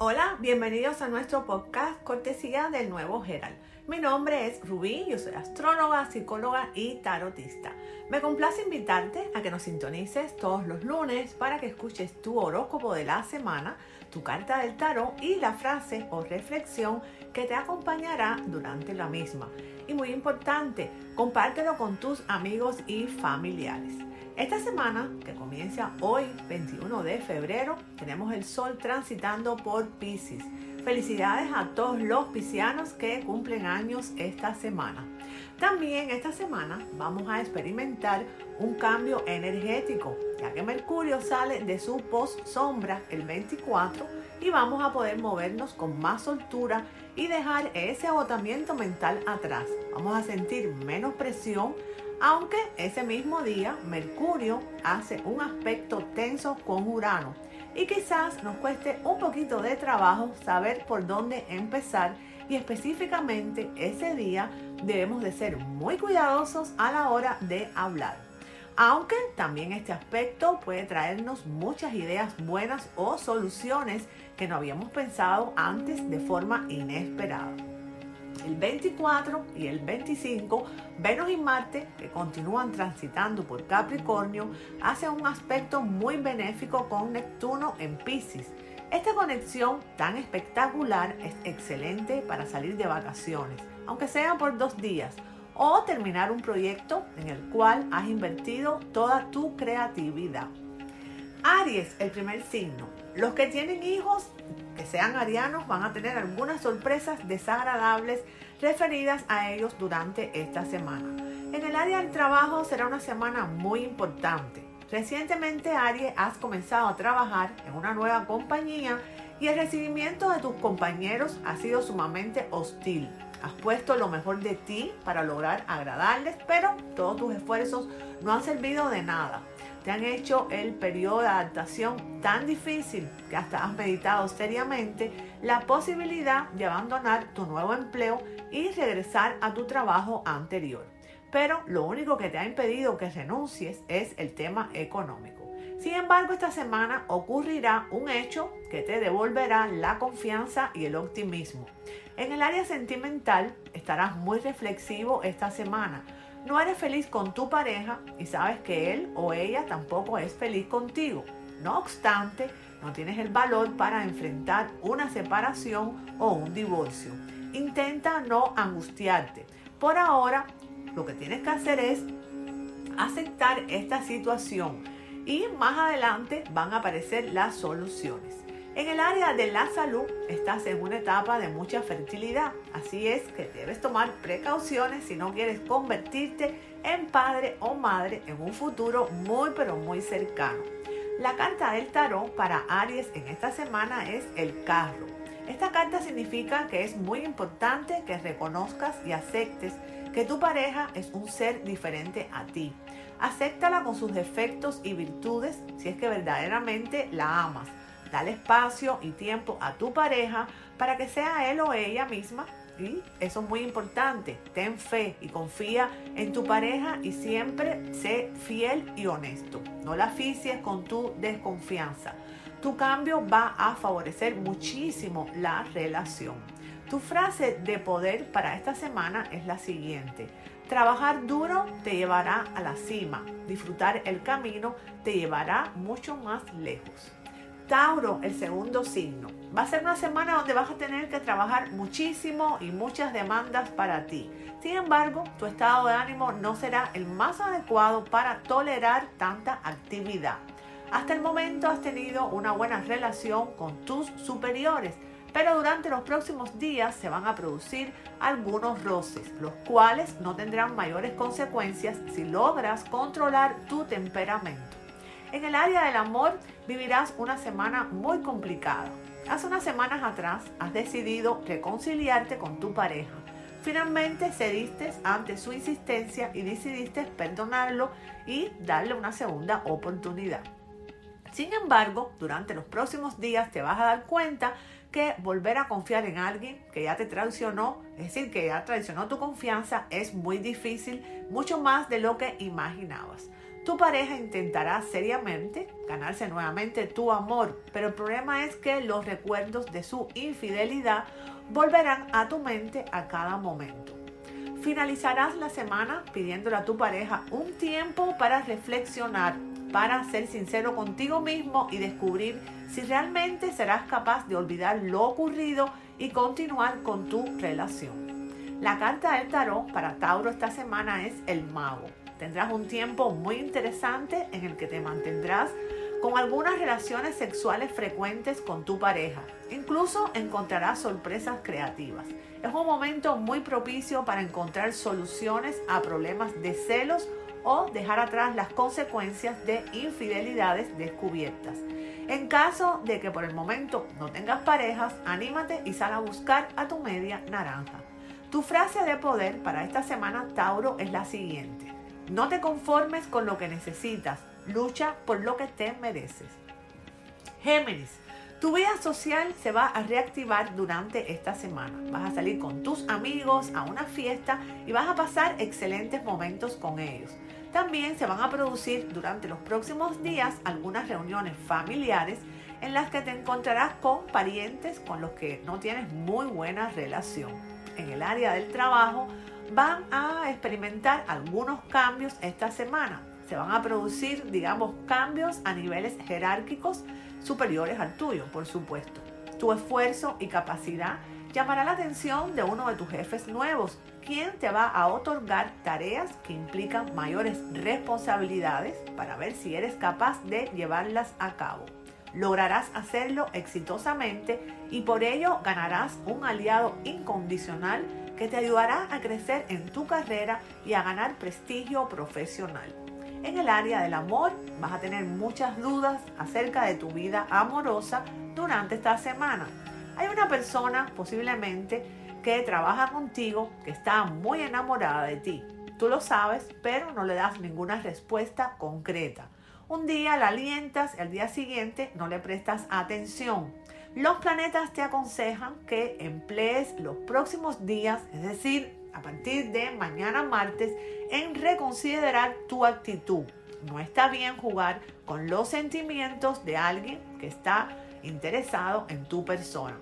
Hola, bienvenidos a nuestro podcast Cortesía del Nuevo Gerald. Mi nombre es Rubí, yo soy astróloga, psicóloga y tarotista. Me complace invitarte a que nos sintonices todos los lunes para que escuches tu horóscopo de la semana, tu carta del tarot y la frase o reflexión que te acompañará durante la misma. Y muy importante, compártelo con tus amigos y familiares. Esta semana, que comienza hoy, 21 de febrero, tenemos el sol transitando por Pisces. Felicidades a todos los piscianos que cumplen años esta semana. También esta semana vamos a experimentar un cambio energético, ya que Mercurio sale de su post sombra el 24 y vamos a poder movernos con más soltura y dejar ese agotamiento mental atrás. Vamos a sentir menos presión aunque ese mismo día Mercurio hace un aspecto tenso con Urano. Y quizás nos cueste un poquito de trabajo saber por dónde empezar. Y específicamente ese día debemos de ser muy cuidadosos a la hora de hablar. Aunque también este aspecto puede traernos muchas ideas buenas o soluciones que no habíamos pensado antes de forma inesperada el 24 y el 25, Venus y Marte, que continúan transitando por Capricornio, hacen un aspecto muy benéfico con Neptuno en Pisces. Esta conexión tan espectacular es excelente para salir de vacaciones, aunque sea por dos días, o terminar un proyecto en el cual has invertido toda tu creatividad. Aries, el primer signo. Los que tienen hijos que sean arianos van a tener algunas sorpresas desagradables referidas a ellos durante esta semana. En el área del trabajo será una semana muy importante. Recientemente, Aries, has comenzado a trabajar en una nueva compañía y el recibimiento de tus compañeros ha sido sumamente hostil. Has puesto lo mejor de ti para lograr agradarles, pero todos tus esfuerzos no han servido de nada te han hecho el periodo de adaptación tan difícil que hasta has meditado seriamente la posibilidad de abandonar tu nuevo empleo y regresar a tu trabajo anterior. Pero lo único que te ha impedido que renuncies es el tema económico. Sin embargo, esta semana ocurrirá un hecho que te devolverá la confianza y el optimismo. En el área sentimental estarás muy reflexivo esta semana no eres feliz con tu pareja y sabes que él o ella tampoco es feliz contigo. No obstante, no tienes el valor para enfrentar una separación o un divorcio. Intenta no angustiarte. Por ahora, lo que tienes que hacer es aceptar esta situación y más adelante van a aparecer las soluciones. En el área de la salud estás en una etapa de mucha fertilidad, así es que debes tomar precauciones si no quieres convertirte en padre o madre en un futuro muy pero muy cercano. La carta del tarot para Aries en esta semana es el carro. Esta carta significa que es muy importante que reconozcas y aceptes que tu pareja es un ser diferente a ti. Acéptala con sus defectos y virtudes si es que verdaderamente la amas Dale espacio y tiempo a tu pareja para que sea él o ella misma. Y eso es muy importante. Ten fe y confía en tu pareja y siempre sé fiel y honesto. No la aficies con tu desconfianza. Tu cambio va a favorecer muchísimo la relación. Tu frase de poder para esta semana es la siguiente. Trabajar duro te llevará a la cima. Disfrutar el camino te llevará mucho más lejos. Tauro, el segundo signo. Va a ser una semana donde vas a tener que trabajar muchísimo y muchas demandas para ti. Sin embargo, tu estado de ánimo no será el más adecuado para tolerar tanta actividad. Hasta el momento has tenido una buena relación con tus superiores, pero durante los próximos días se van a producir algunos roces, los cuales no tendrán mayores consecuencias si logras controlar tu temperamento. En el área del amor vivirás una semana muy complicada. Hace unas semanas atrás has decidido reconciliarte con tu pareja. Finalmente cediste ante su insistencia y decidiste perdonarlo y darle una segunda oportunidad. Sin embargo, durante los próximos días te vas a dar cuenta que volver a confiar en alguien que ya te traicionó, es decir, que ya traicionó tu confianza, es muy difícil, mucho más de lo que imaginabas. Tu pareja intentará seriamente ganarse nuevamente tu amor, pero el problema es que los recuerdos de su infidelidad volverán a tu mente a cada momento. Finalizarás la semana pidiéndole a tu pareja un tiempo para reflexionar, para ser sincero contigo mismo y descubrir si realmente serás capaz de olvidar lo ocurrido y continuar con tu relación. La carta del tarot para Tauro esta semana es el mago. Tendrás un tiempo muy interesante en el que te mantendrás con algunas relaciones sexuales frecuentes con tu pareja. Incluso encontrarás sorpresas creativas. Es un momento muy propicio para encontrar soluciones a problemas de celos o dejar atrás las consecuencias de infidelidades descubiertas. En caso de que por el momento no tengas parejas, anímate y sal a buscar a tu media naranja. Tu frase de poder para esta semana Tauro es la siguiente. No te conformes con lo que necesitas, lucha por lo que te mereces. Géminis, tu vida social se va a reactivar durante esta semana. Vas a salir con tus amigos a una fiesta y vas a pasar excelentes momentos con ellos. También se van a producir durante los próximos días algunas reuniones familiares en las que te encontrarás con parientes con los que no tienes muy buena relación. En el área del trabajo, van a experimentar algunos cambios esta semana. Se van a producir, digamos, cambios a niveles jerárquicos superiores al tuyo, por supuesto. Tu esfuerzo y capacidad llamará la atención de uno de tus jefes nuevos, quien te va a otorgar tareas que implican mayores responsabilidades para ver si eres capaz de llevarlas a cabo. Lograrás hacerlo exitosamente y por ello ganarás un aliado incondicional que te ayudará a crecer en tu carrera y a ganar prestigio profesional. En el área del amor vas a tener muchas dudas acerca de tu vida amorosa durante esta semana. Hay una persona posiblemente que trabaja contigo que está muy enamorada de ti. Tú lo sabes, pero no le das ninguna respuesta concreta. Un día la alientas, el día siguiente no le prestas atención. Los planetas te aconsejan que emplees los próximos días, es decir, a partir de mañana martes, en reconsiderar tu actitud. No está bien jugar con los sentimientos de alguien que está interesado en tu persona.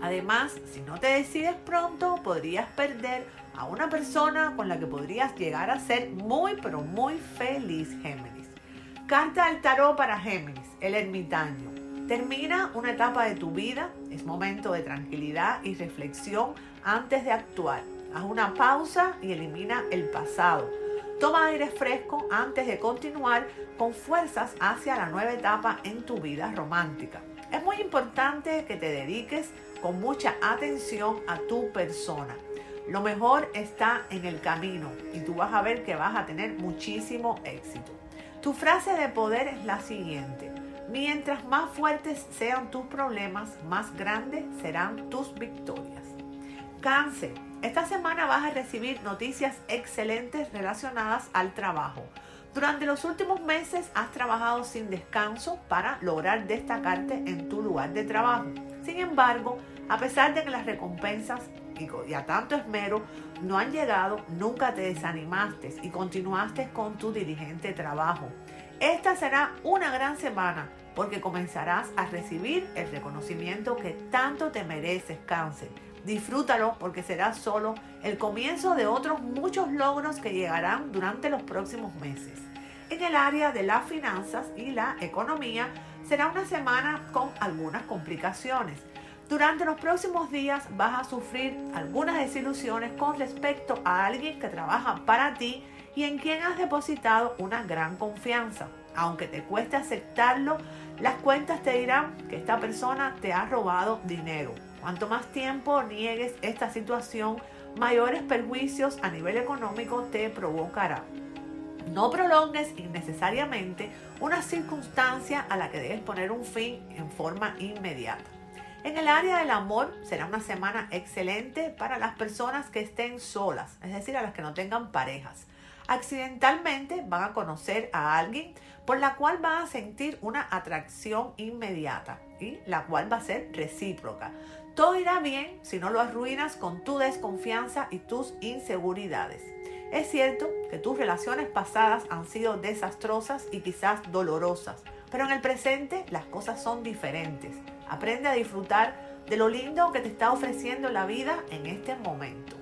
Además, si no te decides pronto, podrías perder a una persona con la que podrías llegar a ser muy, pero muy feliz, Géminis. Carta del tarot para Géminis, el ermitaño. Termina una etapa de tu vida, es momento de tranquilidad y reflexión antes de actuar. Haz una pausa y elimina el pasado. Toma aire fresco antes de continuar con fuerzas hacia la nueva etapa en tu vida romántica. Es muy importante que te dediques con mucha atención a tu persona. Lo mejor está en el camino y tú vas a ver que vas a tener muchísimo éxito. Tu frase de poder es la siguiente. Mientras más fuertes sean tus problemas, más grandes serán tus victorias. Cáncer, esta semana vas a recibir noticias excelentes relacionadas al trabajo. Durante los últimos meses has trabajado sin descanso para lograr destacarte en tu lugar de trabajo. Sin embargo, a pesar de que las recompensas y a tanto esmero no han llegado, nunca te desanimaste y continuaste con tu dirigente trabajo. Esta será una gran semana porque comenzarás a recibir el reconocimiento que tanto te mereces, cáncer. Disfrútalo porque será solo el comienzo de otros muchos logros que llegarán durante los próximos meses. En el área de las finanzas y la economía será una semana con algunas complicaciones. Durante los próximos días vas a sufrir algunas desilusiones con respecto a alguien que trabaja para ti y en quien has depositado una gran confianza. Aunque te cueste aceptarlo, las cuentas te dirán que esta persona te ha robado dinero. Cuanto más tiempo niegues esta situación, mayores perjuicios a nivel económico te provocará. No prolongues innecesariamente una circunstancia a la que debes poner un fin en forma inmediata. En el área del amor será una semana excelente para las personas que estén solas, es decir, a las que no tengan parejas accidentalmente van a conocer a alguien por la cual van a sentir una atracción inmediata y la cual va a ser recíproca. Todo irá bien si no lo arruinas con tu desconfianza y tus inseguridades. Es cierto que tus relaciones pasadas han sido desastrosas y quizás dolorosas, pero en el presente las cosas son diferentes. Aprende a disfrutar de lo lindo que te está ofreciendo la vida en este momento.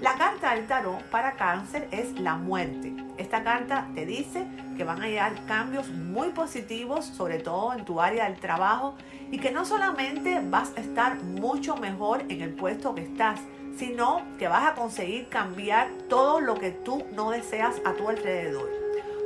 La carta del tarot para cáncer es la muerte. Esta carta te dice que van a llegar cambios muy positivos, sobre todo en tu área del trabajo, y que no solamente vas a estar mucho mejor en el puesto que estás, sino que vas a conseguir cambiar todo lo que tú no deseas a tu alrededor.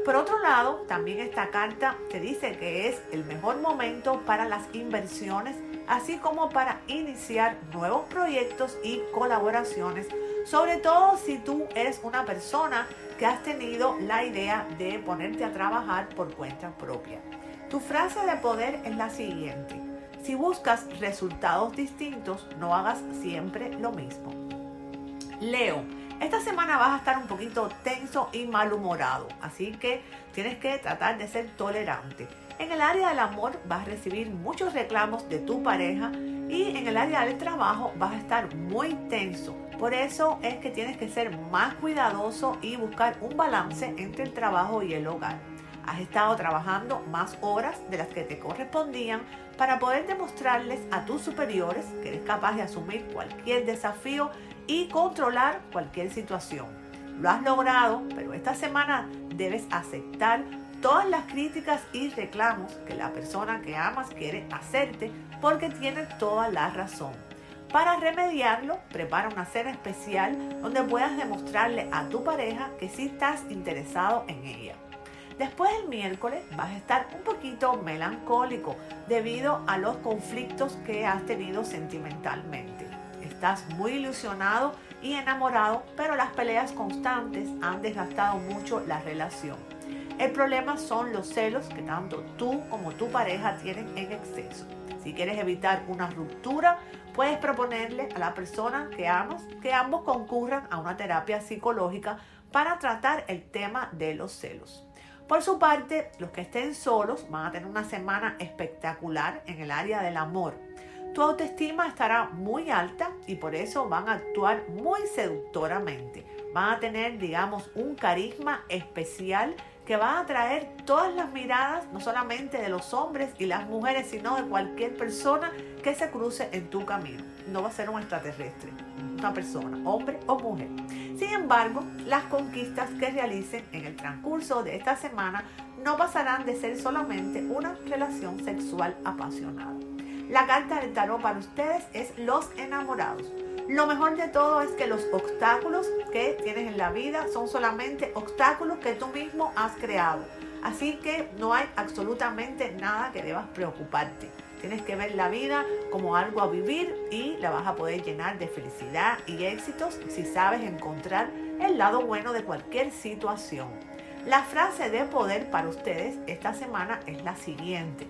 Por otro lado, también esta carta te dice que es el mejor momento para las inversiones, así como para iniciar nuevos proyectos y colaboraciones, sobre todo si tú eres una persona que has tenido la idea de ponerte a trabajar por cuenta propia. Tu frase de poder es la siguiente. Si buscas resultados distintos, no hagas siempre lo mismo. Leo, esta semana vas a estar un poquito tenso y malhumorado, así que tienes que tratar de ser tolerante. En el área del amor vas a recibir muchos reclamos de tu pareja y en el área del trabajo vas a estar muy tenso. Por eso es que tienes que ser más cuidadoso y buscar un balance entre el trabajo y el hogar. Has estado trabajando más horas de las que te correspondían para poder demostrarles a tus superiores que eres capaz de asumir cualquier desafío y controlar cualquier situación. Lo has logrado, pero esta semana debes aceptar todas las críticas y reclamos que la persona que amas quiere hacerte porque tiene toda la razón. Para remediarlo, prepara una cena especial donde puedas demostrarle a tu pareja que sí estás interesado en ella. Después del miércoles vas a estar un poquito melancólico debido a los conflictos que has tenido sentimentalmente. Estás muy ilusionado y enamorado, pero las peleas constantes han desgastado mucho la relación. El problema son los celos que tanto tú como tu pareja tienen en exceso. Si quieres evitar una ruptura, puedes proponerle a la persona que amas que ambos concurran a una terapia psicológica para tratar el tema de los celos. Por su parte, los que estén solos van a tener una semana espectacular en el área del amor tu autoestima estará muy alta y por eso van a actuar muy seductoramente. Van a tener, digamos, un carisma especial que va a atraer todas las miradas, no solamente de los hombres y las mujeres, sino de cualquier persona que se cruce en tu camino. No va a ser un extraterrestre, una persona, hombre o mujer. Sin embargo, las conquistas que realicen en el transcurso de esta semana no pasarán de ser solamente una relación sexual apasionada. La carta del tarot para ustedes es los enamorados. Lo mejor de todo es que los obstáculos que tienes en la vida son solamente obstáculos que tú mismo has creado. Así que no hay absolutamente nada que debas preocuparte. Tienes que ver la vida como algo a vivir y la vas a poder llenar de felicidad y éxitos si sabes encontrar el lado bueno de cualquier situación. La frase de poder para ustedes esta semana es la siguiente.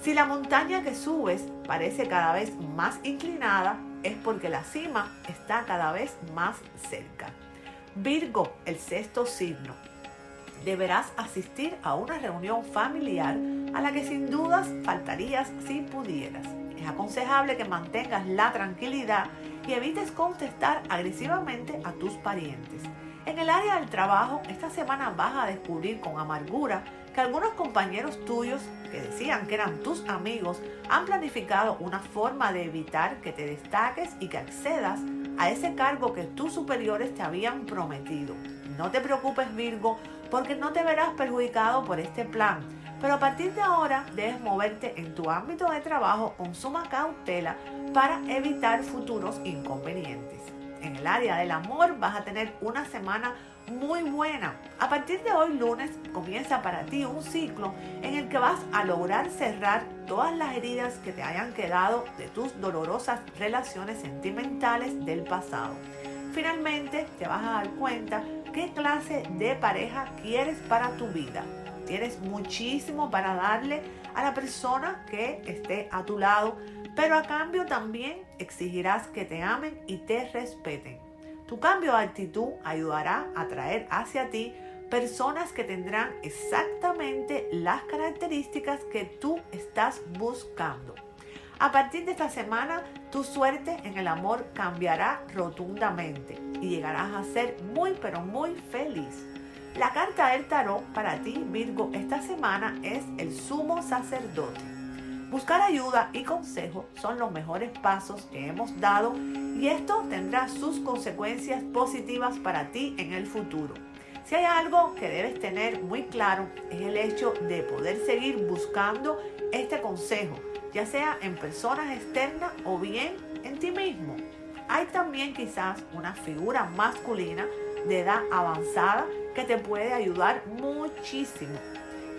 Si la montaña que subes parece cada vez más inclinada, es porque la cima está cada vez más cerca. Virgo, el sexto signo. Deberás asistir a una reunión familiar a la que sin dudas faltarías si pudieras. Es aconsejable que mantengas la tranquilidad y evites contestar agresivamente a tus parientes. En el área del trabajo, esta semana vas a descubrir con amargura que algunos compañeros tuyos que decían que eran tus amigos han planificado una forma de evitar que te destaques y que accedas a ese cargo que tus superiores te habían prometido. No te preocupes Virgo porque no te verás perjudicado por este plan, pero a partir de ahora debes moverte en tu ámbito de trabajo con suma cautela para evitar futuros inconvenientes. En el área del amor vas a tener una semana muy buena. A partir de hoy lunes comienza para ti un ciclo en el que vas a lograr cerrar todas las heridas que te hayan quedado de tus dolorosas relaciones sentimentales del pasado. Finalmente te vas a dar cuenta qué clase de pareja quieres para tu vida. Tienes muchísimo para darle a la persona que esté a tu lado, pero a cambio también exigirás que te amen y te respeten. Tu cambio de actitud ayudará a traer hacia ti personas que tendrán exactamente las características que tú estás buscando. A partir de esta semana, tu suerte en el amor cambiará rotundamente y llegarás a ser muy pero muy feliz. La carta del tarot para ti, Virgo, esta semana es el sumo sacerdote. Buscar ayuda y consejo son los mejores pasos que hemos dado y esto tendrá sus consecuencias positivas para ti en el futuro. Si hay algo que debes tener muy claro es el hecho de poder seguir buscando este consejo, ya sea en personas externas o bien en ti mismo. Hay también quizás una figura masculina de edad avanzada que te puede ayudar muchísimo.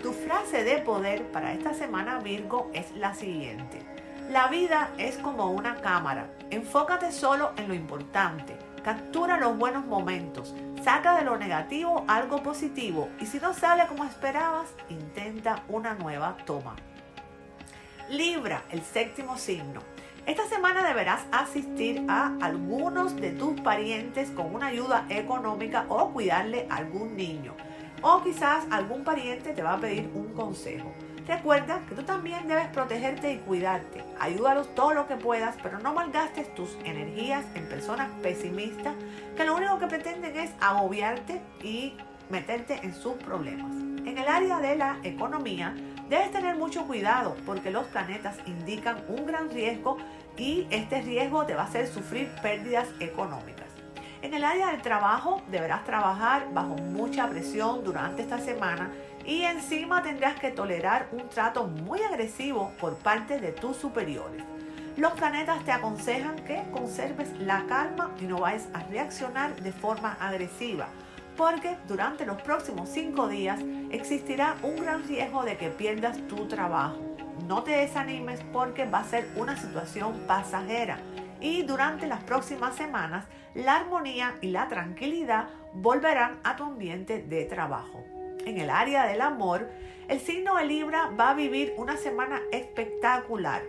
Tu frase de poder para esta semana Virgo es la siguiente. La vida es como una cámara. Enfócate solo en lo importante. Captura los buenos momentos. Saca de lo negativo algo positivo. Y si no sale como esperabas, intenta una nueva toma. Libra, el séptimo signo. Esta semana deberás asistir a algunos de tus parientes con una ayuda económica o cuidarle a algún niño. O quizás algún pariente te va a pedir un consejo. Recuerda que tú también debes protegerte y cuidarte. Ayúdalos todo lo que puedas, pero no malgastes tus energías en personas pesimistas que lo único que pretenden es agobiarte y meterte en sus problemas. En el área de la economía, debes tener mucho cuidado porque los planetas indican un gran riesgo y este riesgo te va a hacer sufrir pérdidas económicas. En el área del trabajo deberás trabajar bajo mucha presión durante esta semana y encima tendrás que tolerar un trato muy agresivo por parte de tus superiores. Los planetas te aconsejan que conserves la calma y no vayas a reaccionar de forma agresiva, porque durante los próximos cinco días existirá un gran riesgo de que pierdas tu trabajo. No te desanimes porque va a ser una situación pasajera y durante las próximas semanas la armonía y la tranquilidad volverán a tu ambiente de trabajo. En el área del amor, el signo de Libra va a vivir una semana espectacular.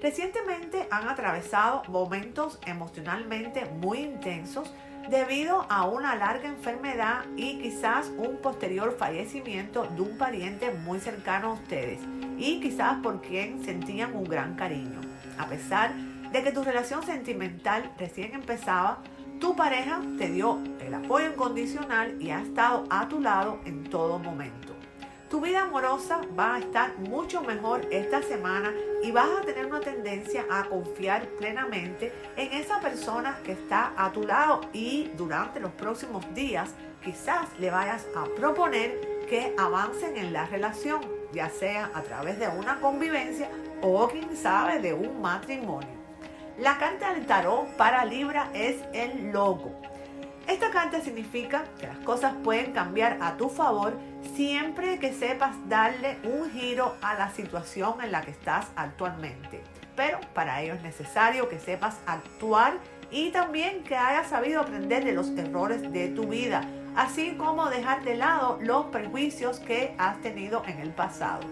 Recientemente han atravesado momentos emocionalmente muy intensos debido a una larga enfermedad y quizás un posterior fallecimiento de un pariente muy cercano a ustedes y quizás por quien sentían un gran cariño. A pesar de que tu relación sentimental recién empezaba, tu pareja te dio el apoyo incondicional y ha estado a tu lado en todo momento. Tu vida amorosa va a estar mucho mejor esta semana y vas a tener una tendencia a confiar plenamente en esa persona que está a tu lado y durante los próximos días quizás le vayas a proponer que avancen en la relación, ya sea a través de una convivencia o quién sabe de un matrimonio. La carta del tarot para Libra es el logo. Esta carta significa que las cosas pueden cambiar a tu favor siempre que sepas darle un giro a la situación en la que estás actualmente. Pero para ello es necesario que sepas actuar y también que hayas sabido aprender de los errores de tu vida, así como dejar de lado los perjuicios que has tenido en el pasado.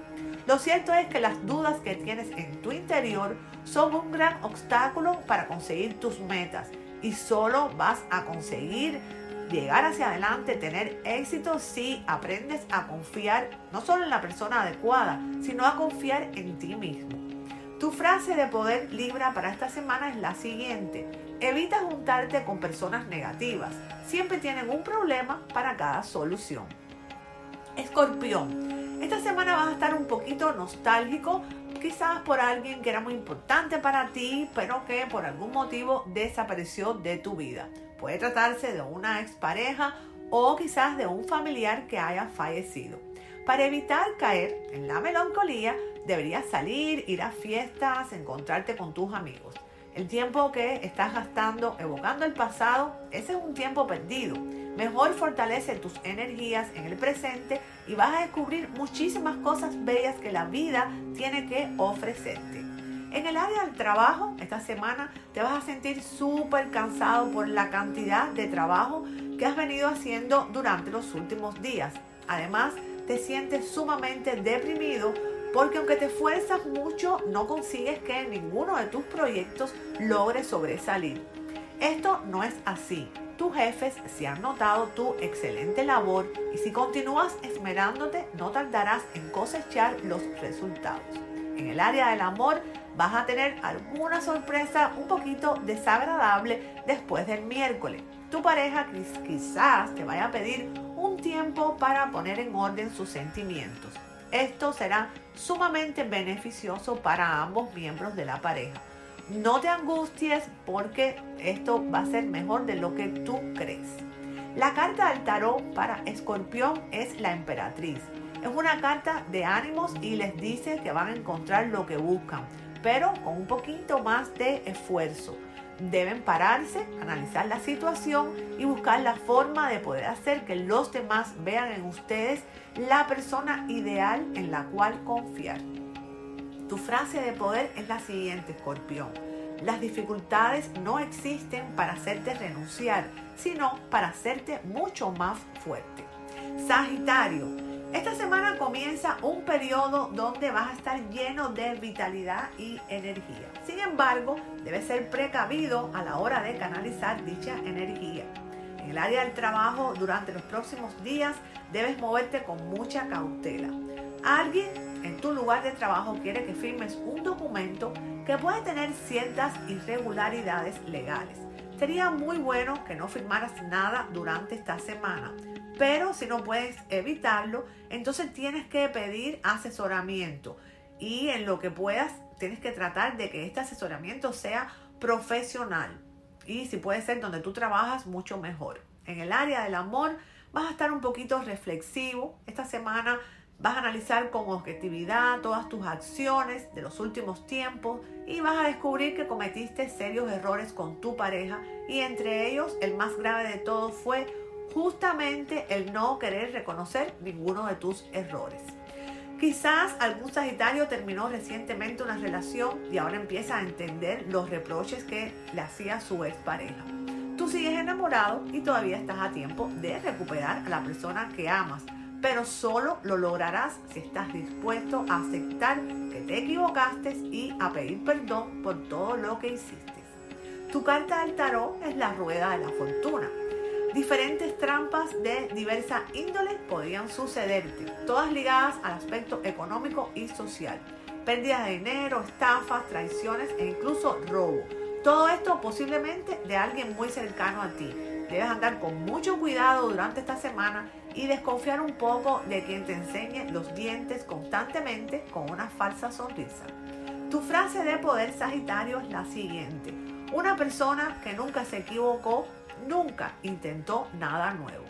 Lo cierto es que las dudas que tienes en tu interior son un gran obstáculo para conseguir tus metas y solo vas a conseguir llegar hacia adelante, tener éxito si aprendes a confiar no solo en la persona adecuada, sino a confiar en ti mismo. Tu frase de poder Libra para esta semana es la siguiente. Evita juntarte con personas negativas. Siempre tienen un problema para cada solución. Escorpión. Esta semana vas a estar un poquito nostálgico quizás por alguien que era muy importante para ti, pero que por algún motivo desapareció de tu vida. Puede tratarse de una expareja o quizás de un familiar que haya fallecido. Para evitar caer en la melancolía, deberías salir, ir a fiestas, encontrarte con tus amigos. El tiempo que estás gastando evocando el pasado, ese es un tiempo perdido. Mejor fortalece tus energías en el presente y vas a descubrir muchísimas cosas bellas que la vida tiene que ofrecerte. En el área del trabajo, esta semana te vas a sentir súper cansado por la cantidad de trabajo que has venido haciendo durante los últimos días. Además, te sientes sumamente deprimido porque aunque te esfuerzas mucho, no consigues que ninguno de tus proyectos logre sobresalir. Esto no es así. Tus jefes se han notado tu excelente labor y si continúas esmerándote, no tardarás en cosechar los resultados. En el área del amor vas a tener alguna sorpresa un poquito desagradable después del miércoles. Tu pareja quizás te vaya a pedir un tiempo para poner en orden sus sentimientos. Esto será sumamente beneficioso para ambos miembros de la pareja. No te angusties porque esto va a ser mejor de lo que tú crees. La carta del tarot para escorpión es la emperatriz. Es una carta de ánimos y les dice que van a encontrar lo que buscan, pero con un poquito más de esfuerzo. Deben pararse, analizar la situación y buscar la forma de poder hacer que los demás vean en ustedes la persona ideal en la cual confiar. Tu frase de poder es la siguiente, escorpión. Las dificultades no existen para hacerte renunciar, sino para hacerte mucho más fuerte. Sagitario, esta semana comienza un periodo donde vas a estar lleno de vitalidad y energía. Sin embargo, debes ser precavido a la hora de canalizar dicha energía. En el área del trabajo, durante los próximos días, debes moverte con mucha cautela. Alguien en tu lugar de trabajo quiere que firmes un documento que puede tener ciertas irregularidades legales. Sería muy bueno que no firmaras nada durante esta semana, pero si no puedes evitarlo, entonces tienes que pedir asesoramiento y en lo que puedas tienes que tratar de que este asesoramiento sea profesional y si puede ser donde tú trabajas mucho mejor. En el área del amor vas a estar un poquito reflexivo. Esta semana vas a analizar con objetividad todas tus acciones de los últimos tiempos y vas a descubrir que cometiste serios errores con tu pareja y entre ellos el más grave de todos fue justamente el no querer reconocer ninguno de tus errores. Quizás algún Sagitario terminó recientemente una relación y ahora empieza a entender los reproches que le hacía su expareja. Tú sigues enamorado y todavía estás a tiempo de recuperar a la persona que amas, pero solo lo lograrás si estás dispuesto a aceptar que te equivocaste y a pedir perdón por todo lo que hiciste. Tu carta del tarot es la rueda de la fortuna Diferentes trampas de diversa índole podrían sucederte, todas ligadas al aspecto económico y social. Pérdidas de dinero, estafas, traiciones e incluso robo. Todo esto posiblemente de alguien muy cercano a ti. Debes andar con mucho cuidado durante esta semana y desconfiar un poco de quien te enseñe los dientes constantemente con una falsa sonrisa. Tu frase de poder Sagitario es la siguiente. Una persona que nunca se equivocó nunca intentó nada nuevo.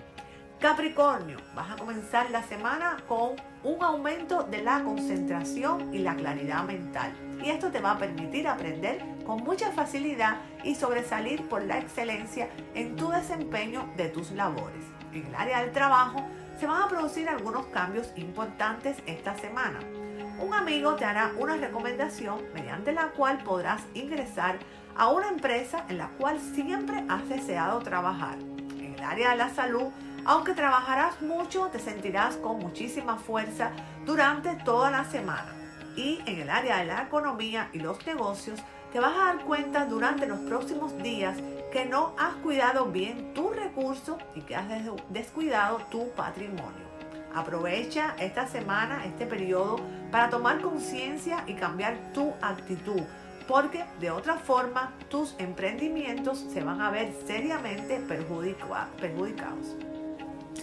Capricornio, vas a comenzar la semana con un aumento de la concentración y la claridad mental. Y esto te va a permitir aprender con mucha facilidad y sobresalir por la excelencia en tu desempeño de tus labores. En el área del trabajo se van a producir algunos cambios importantes esta semana. Un amigo te hará una recomendación mediante la cual podrás ingresar a una empresa en la cual siempre has deseado trabajar. En el área de la salud, aunque trabajarás mucho, te sentirás con muchísima fuerza durante toda la semana. Y en el área de la economía y los negocios, te vas a dar cuenta durante los próximos días que no has cuidado bien tu recurso y que has descuidado tu patrimonio. Aprovecha esta semana, este periodo, para tomar conciencia y cambiar tu actitud porque de otra forma tus emprendimientos se van a ver seriamente perjudicados.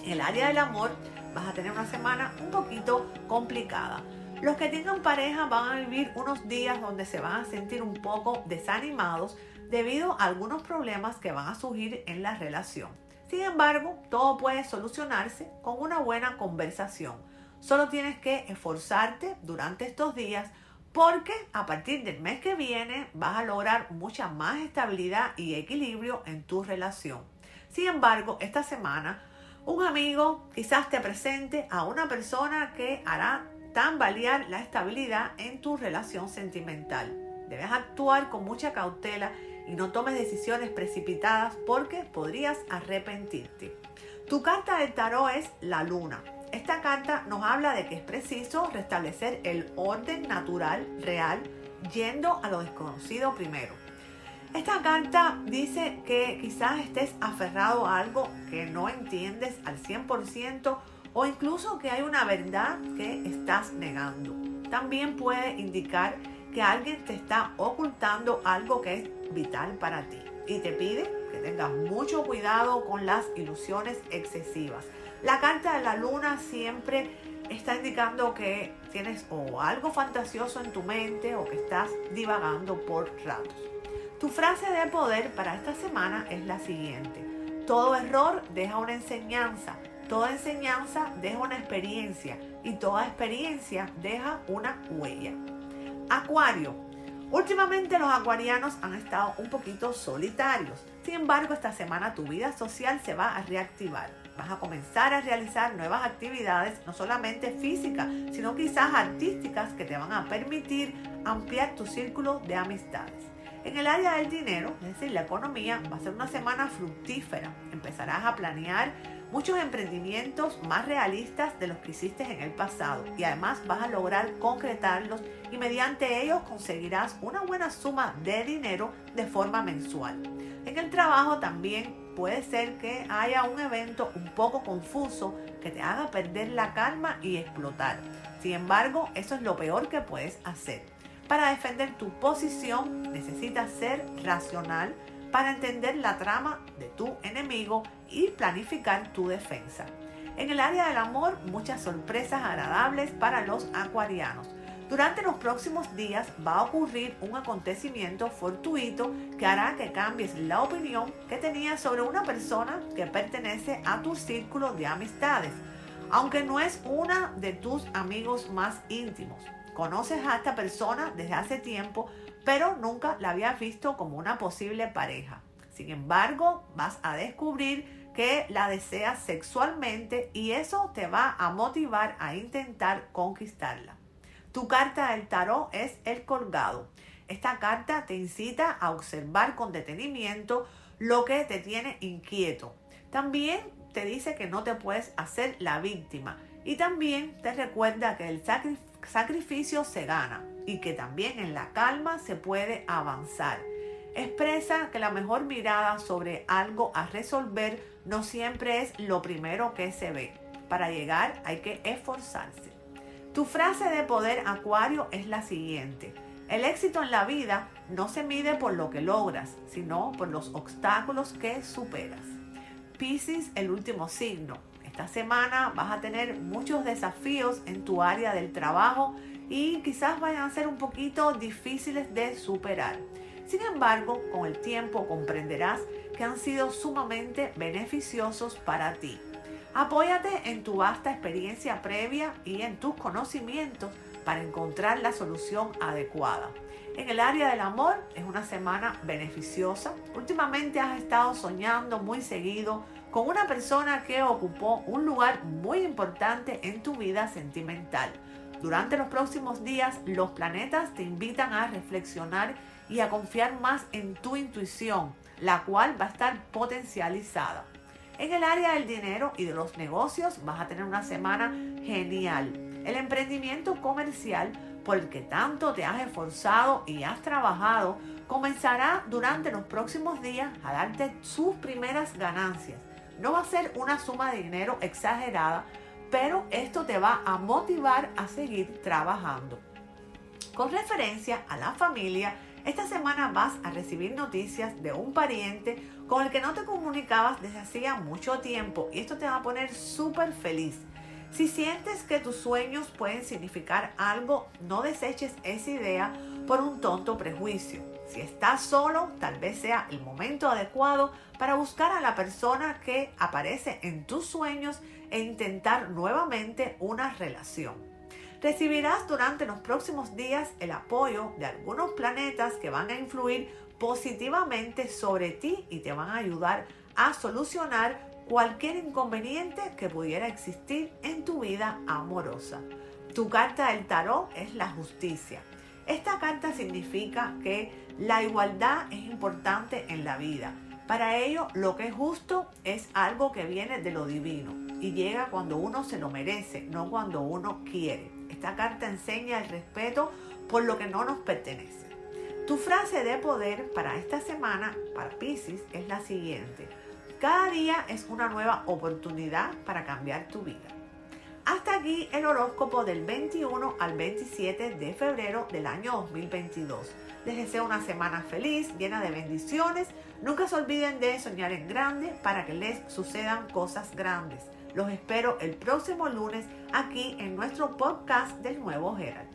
En el área del amor vas a tener una semana un poquito complicada. Los que tengan pareja van a vivir unos días donde se van a sentir un poco desanimados debido a algunos problemas que van a surgir en la relación. Sin embargo, todo puede solucionarse con una buena conversación. Solo tienes que esforzarte durante estos días porque a partir del mes que viene vas a lograr mucha más estabilidad y equilibrio en tu relación. Sin embargo, esta semana un amigo quizás te presente a una persona que hará tambalear la estabilidad en tu relación sentimental. Debes actuar con mucha cautela y no tomes decisiones precipitadas porque podrías arrepentirte. Tu carta del tarot es la luna esta carta nos habla de que es preciso restablecer el orden natural, real, yendo a lo desconocido primero. Esta carta dice que quizás estés aferrado a algo que no entiendes al 100% o incluso que hay una verdad que estás negando. también puede indicar que alguien te está ocultando algo que es vital para ti y te pide que tengas mucho cuidado con las ilusiones excesivas. La carta de la luna siempre está indicando que tienes o algo fantasioso en tu mente o que estás divagando por ratos. Tu frase de poder para esta semana es la siguiente. Todo error deja una enseñanza, toda enseñanza deja una experiencia y toda experiencia deja una huella. Acuario. Últimamente los acuarianos han estado un poquito solitarios. Sin embargo, esta semana tu vida social se va a reactivar. Vas a comenzar a realizar nuevas actividades, no solamente físicas, sino quizás artísticas que te van a permitir ampliar tu círculo de amistades. En el área del dinero, es decir, la economía, va a ser una semana fructífera. Empezarás a planear muchos emprendimientos más realistas de los que hiciste en el pasado y además vas a lograr concretarlos y mediante ellos conseguirás una buena suma de dinero de forma mensual. En el trabajo también puede ser que haya un evento un poco confuso que te haga perder la calma y explotar. Sin embargo, eso es lo peor que puedes hacer. Para defender tu posición necesitas ser racional para entender la trama de tu enemigo y planificar tu defensa. En el área del amor, muchas sorpresas agradables para los acuarianos. Durante los próximos días va a ocurrir un acontecimiento fortuito que hará que cambies la opinión que tenías sobre una persona que pertenece a tu círculo de amistades, aunque no es una de tus amigos más íntimos. Conoces a esta persona desde hace tiempo, pero nunca la habías visto como una posible pareja. Sin embargo, vas a descubrir que la deseas sexualmente y eso te va a motivar a intentar conquistarla. Tu carta del tarot es el colgado. Esta carta te incita a observar con detenimiento lo que te tiene inquieto. También te dice que no te puedes hacer la víctima y también te recuerda que el sacrificio se gana y que también en la calma se puede avanzar. Expresa que la mejor mirada sobre algo a resolver no siempre es lo primero que se ve. Para llegar hay que esforzarse. Tu frase de poder acuario es la siguiente. El éxito en la vida no se mide por lo que logras, sino por los obstáculos que superas. Piscis, el último signo. Esta semana vas a tener muchos desafíos en tu área del trabajo y quizás vayan a ser un poquito difíciles de superar. Sin embargo, con el tiempo comprenderás que han sido sumamente beneficiosos para ti. Apóyate en tu vasta experiencia previa y en tus conocimientos para encontrar la solución adecuada. En el área del amor es una semana beneficiosa. Últimamente has estado soñando muy seguido con una persona que ocupó un lugar muy importante en tu vida sentimental. Durante los próximos días los planetas te invitan a reflexionar y a confiar más en tu intuición, la cual va a estar potencializada. En el área del dinero y de los negocios vas a tener una semana genial. El emprendimiento comercial por el que tanto te has esforzado y has trabajado comenzará durante los próximos días a darte sus primeras ganancias. No va a ser una suma de dinero exagerada, pero esto te va a motivar a seguir trabajando. Con referencia a la familia, esta semana vas a recibir noticias de un pariente con el que no te comunicabas desde hacía mucho tiempo y esto te va a poner súper feliz. Si sientes que tus sueños pueden significar algo, no deseches esa idea por un tonto prejuicio. Si estás solo, tal vez sea el momento adecuado para buscar a la persona que aparece en tus sueños e intentar nuevamente una relación. Recibirás durante los próximos días el apoyo de algunos planetas que van a influir positivamente sobre ti y te van a ayudar a solucionar cualquier inconveniente que pudiera existir en tu vida amorosa. Tu carta del tarot es la justicia. Esta carta significa que la igualdad es importante en la vida. Para ello, lo que es justo es algo que viene de lo divino y llega cuando uno se lo merece, no cuando uno quiere. Esta carta enseña el respeto por lo que no nos pertenece. Tu frase de poder para esta semana, para Pisces, es la siguiente. Cada día es una nueva oportunidad para cambiar tu vida. Hasta aquí el horóscopo del 21 al 27 de febrero del año 2022. Les deseo una semana feliz, llena de bendiciones. Nunca se olviden de soñar en grande para que les sucedan cosas grandes. Los espero el próximo lunes aquí en nuestro podcast del Nuevo Herald.